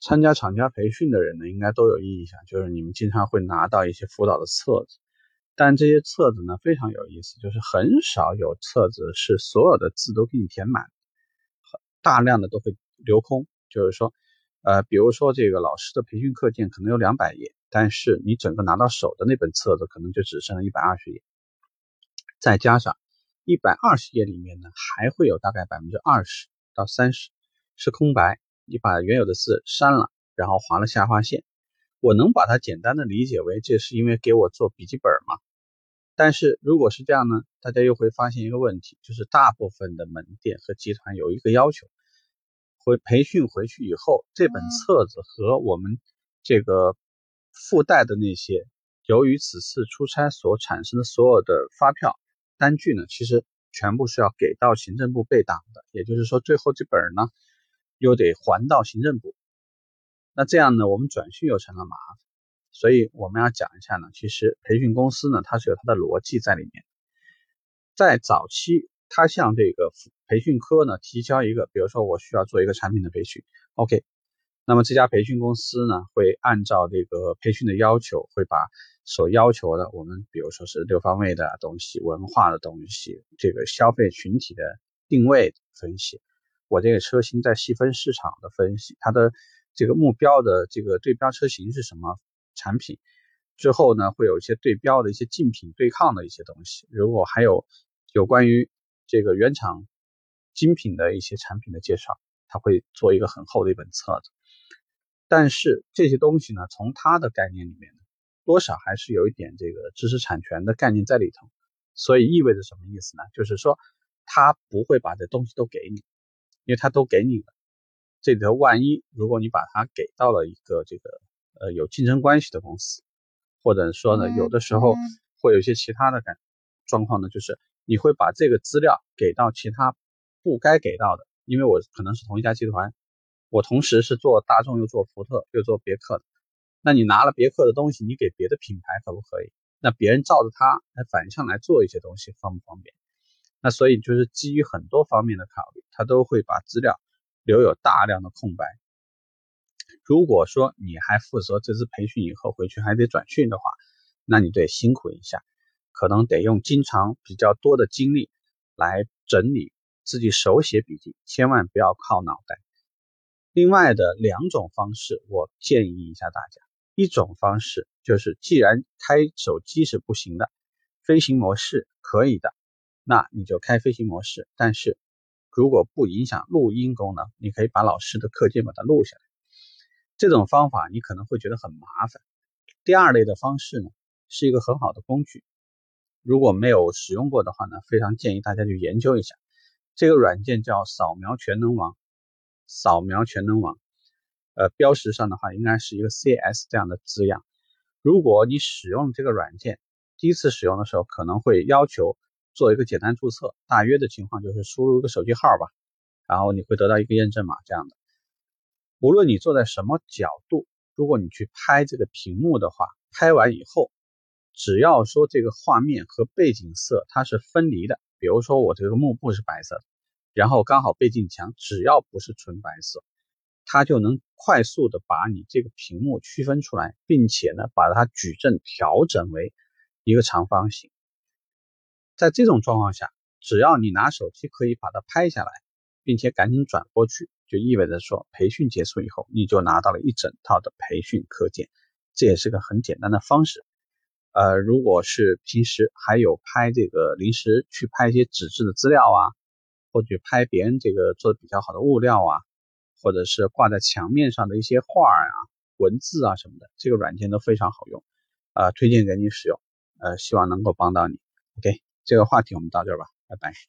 参加厂家培训的人呢，应该都有印象，就是你们经常会拿到一些辅导的册子，但这些册子呢非常有意思，就是很少有册子是所有的字都给你填满，大量的都会留空。就是说，呃，比如说这个老师的培训课件可能有两百页，但是你整个拿到手的那本册子可能就只剩了一百二十页，再加上一百二十页里面呢，还会有大概百分之二十到三十是空白。你把原有的字删了，然后划了下划线，我能把它简单的理解为这是因为给我做笔记本嘛？但是如果是这样呢，大家又会发现一个问题，就是大部分的门店和集团有一个要求，回培训回去以后，这本册子和我们这个附带的那些由于此次出差所产生的所有的发票单据呢，其实全部是要给到行政部备档的，也就是说最后这本呢。又得还到行政部，那这样呢，我们转训又成了麻烦。所以我们要讲一下呢，其实培训公司呢，它是有它的逻辑在里面。在早期，它向这个培训科呢提交一个，比如说我需要做一个产品的培训，OK，那么这家培训公司呢会按照这个培训的要求，会把所要求的我们比如说是六方位的东西、文化的东西、这个消费群体的定位分析。我这个车型在细分市场的分析，它的这个目标的这个对标车型是什么产品？之后呢，会有一些对标的一些竞品对抗的一些东西。如果还有有关于这个原厂精品的一些产品的介绍，他会做一个很厚的一本册子。但是这些东西呢，从它的概念里面，多少还是有一点这个知识产权的概念在里头。所以意味着什么意思呢？就是说他不会把这东西都给你。因为他都给你了，这里头万一如果你把它给到了一个这个呃有竞争关系的公司，或者说呢有的时候会有一些其他的感状况呢，就是你会把这个资料给到其他不该给到的，因为我可能是同一家集团，我同时是做大众又做福特又做别克的，那你拿了别克的东西，你给别的品牌可不可以？那别人照着它来反向来做一些东西，方不方便？那所以就是基于很多方面的考虑，他都会把资料留有大量的空白。如果说你还负责这次培训以后回去还得转训的话，那你得辛苦一下，可能得用经常比较多的精力来整理自己手写笔记，千万不要靠脑袋。另外的两种方式，我建议一下大家，一种方式就是既然开手机是不行的，飞行模式可以的。那你就开飞行模式，但是如果不影响录音功能，你可以把老师的课件把它录下来。这种方法你可能会觉得很麻烦。第二类的方式呢，是一个很好的工具。如果没有使用过的话呢，非常建议大家去研究一下。这个软件叫扫描全能王，扫描全能王。呃，标识上的话应该是一个 CS 这样的字样。如果你使用这个软件，第一次使用的时候可能会要求。做一个简单注册，大约的情况就是输入一个手机号吧，然后你会得到一个验证码这样的。无论你坐在什么角度，如果你去拍这个屏幕的话，拍完以后，只要说这个画面和背景色它是分离的，比如说我这个幕布是白色的，然后刚好背景墙只要不是纯白色，它就能快速的把你这个屏幕区分出来，并且呢把它矩阵调整为一个长方形。在这种状况下，只要你拿手机可以把它拍下来，并且赶紧转过去，就意味着说培训结束以后，你就拿到了一整套的培训课件。这也是个很简单的方式。呃，如果是平时还有拍这个临时去拍一些纸质的资料啊，或者拍别人这个做的比较好的物料啊，或者是挂在墙面上的一些画啊、文字啊什么的，这个软件都非常好用，啊，推荐给你使用。呃，希望能够帮到你。OK。这个话题我们到这儿吧，拜拜。